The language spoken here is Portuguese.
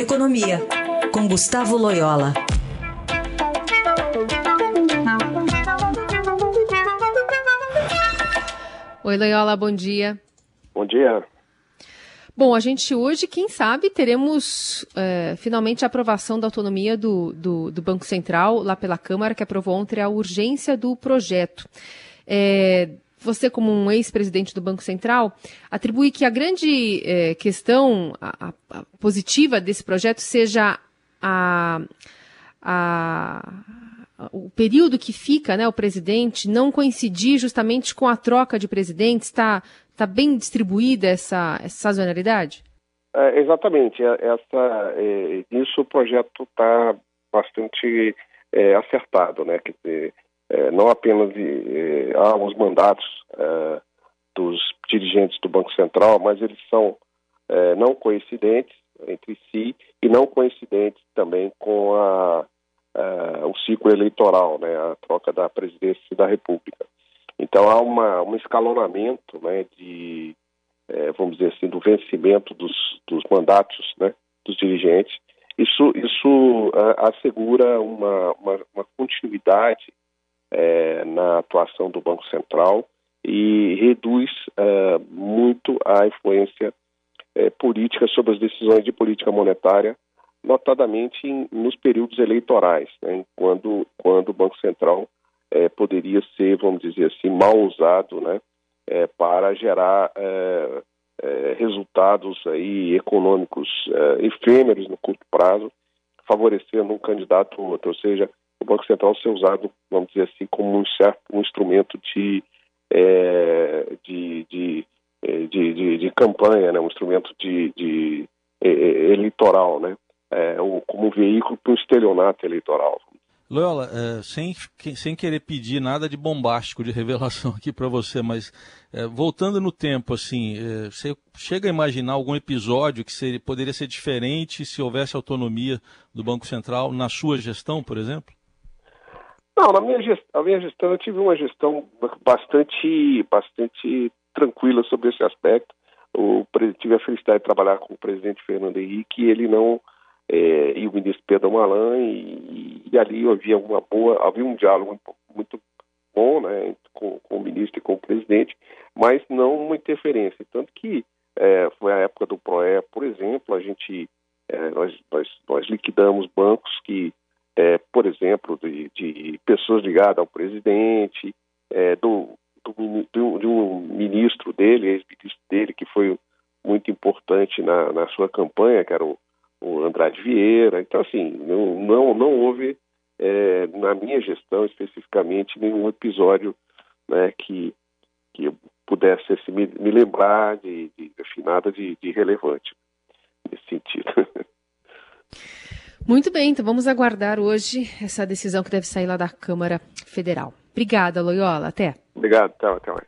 Economia, com Gustavo Loyola. Oi, Loyola, bom dia. Bom dia. Bom, a gente hoje, quem sabe, teremos é, finalmente a aprovação da autonomia do, do, do, Banco Central lá pela Câmara, que aprovou ontem a urgência do projeto. É, você, como um ex-presidente do Banco Central, atribui que a grande é, questão a, a positiva desse projeto seja a, a, o período que fica né, o presidente não coincidir justamente com a troca de presidentes? Está tá bem distribuída essa, essa sazonalidade? É, exatamente. É, essa, é, isso o projeto está bastante é, acertado, né? Quer dizer, não apenas é, há os mandatos é, dos dirigentes do Banco Central, mas eles são é, não coincidentes entre si e não coincidentes também com a, a, o ciclo eleitoral, né, a troca da presidência da República. Então há uma, um escalonamento né, de, é, vamos dizer assim, do vencimento dos, dos mandatos né, dos dirigentes. Isso, isso assegura uma, uma, uma continuidade é, na atuação do Banco Central e reduz é, muito a influência é, política sobre as decisões de política monetária, notadamente em, nos períodos eleitorais, né, quando, quando o Banco Central é, poderia ser, vamos dizer assim, mal usado né, é, para gerar é, resultados aí econômicos efêmeros no curto prazo, favorecendo um candidato ou outro, ou seja, o Banco Central ser usado, vamos dizer assim, como um certo um instrumento de, é, de, de, é, de, de, de, campanha, né? um instrumento de, de é, é eleitoral, né? É, como um veículo para um estelionato eleitoral. Loyola, é, sem, sem querer pedir nada de bombástico, de revelação aqui para você, mas é, voltando no tempo, assim, é, você chega a imaginar algum episódio que seria, poderia ser diferente se houvesse autonomia do Banco Central na sua gestão, por exemplo? Não, na minha gestão, a minha gestão eu tive uma gestão bastante, bastante tranquila sobre esse aspecto. O, tive a felicidade de trabalhar com o presidente Fernando Henrique e ele não é, e o ministro Pedro Malan e, e, ali havia uma boa, havia um diálogo muito bom, né, com, com o ministro e com o presidente, mas não uma interferência, tanto que é, foi a época do Proé, por exemplo, a gente é, nós, nós, nós liquidamos bancos que é, por exemplo, de, de, pessoas ligadas ao presidente, é, do, do, de um ministro dele, ex-ministro dele, que foi muito importante na, na sua campanha, que era o, o Andrade Vieira. Então, assim, não, não, não houve, é, na minha gestão especificamente, nenhum episódio né, que, que eu pudesse assim, me, me, lembrar de, de, de nada de, de relevante nesse sentido. Muito bem, então vamos aguardar hoje essa decisão que deve sair lá da Câmara Federal. Obrigada, Loyola. Até. Obrigado, até, até mais.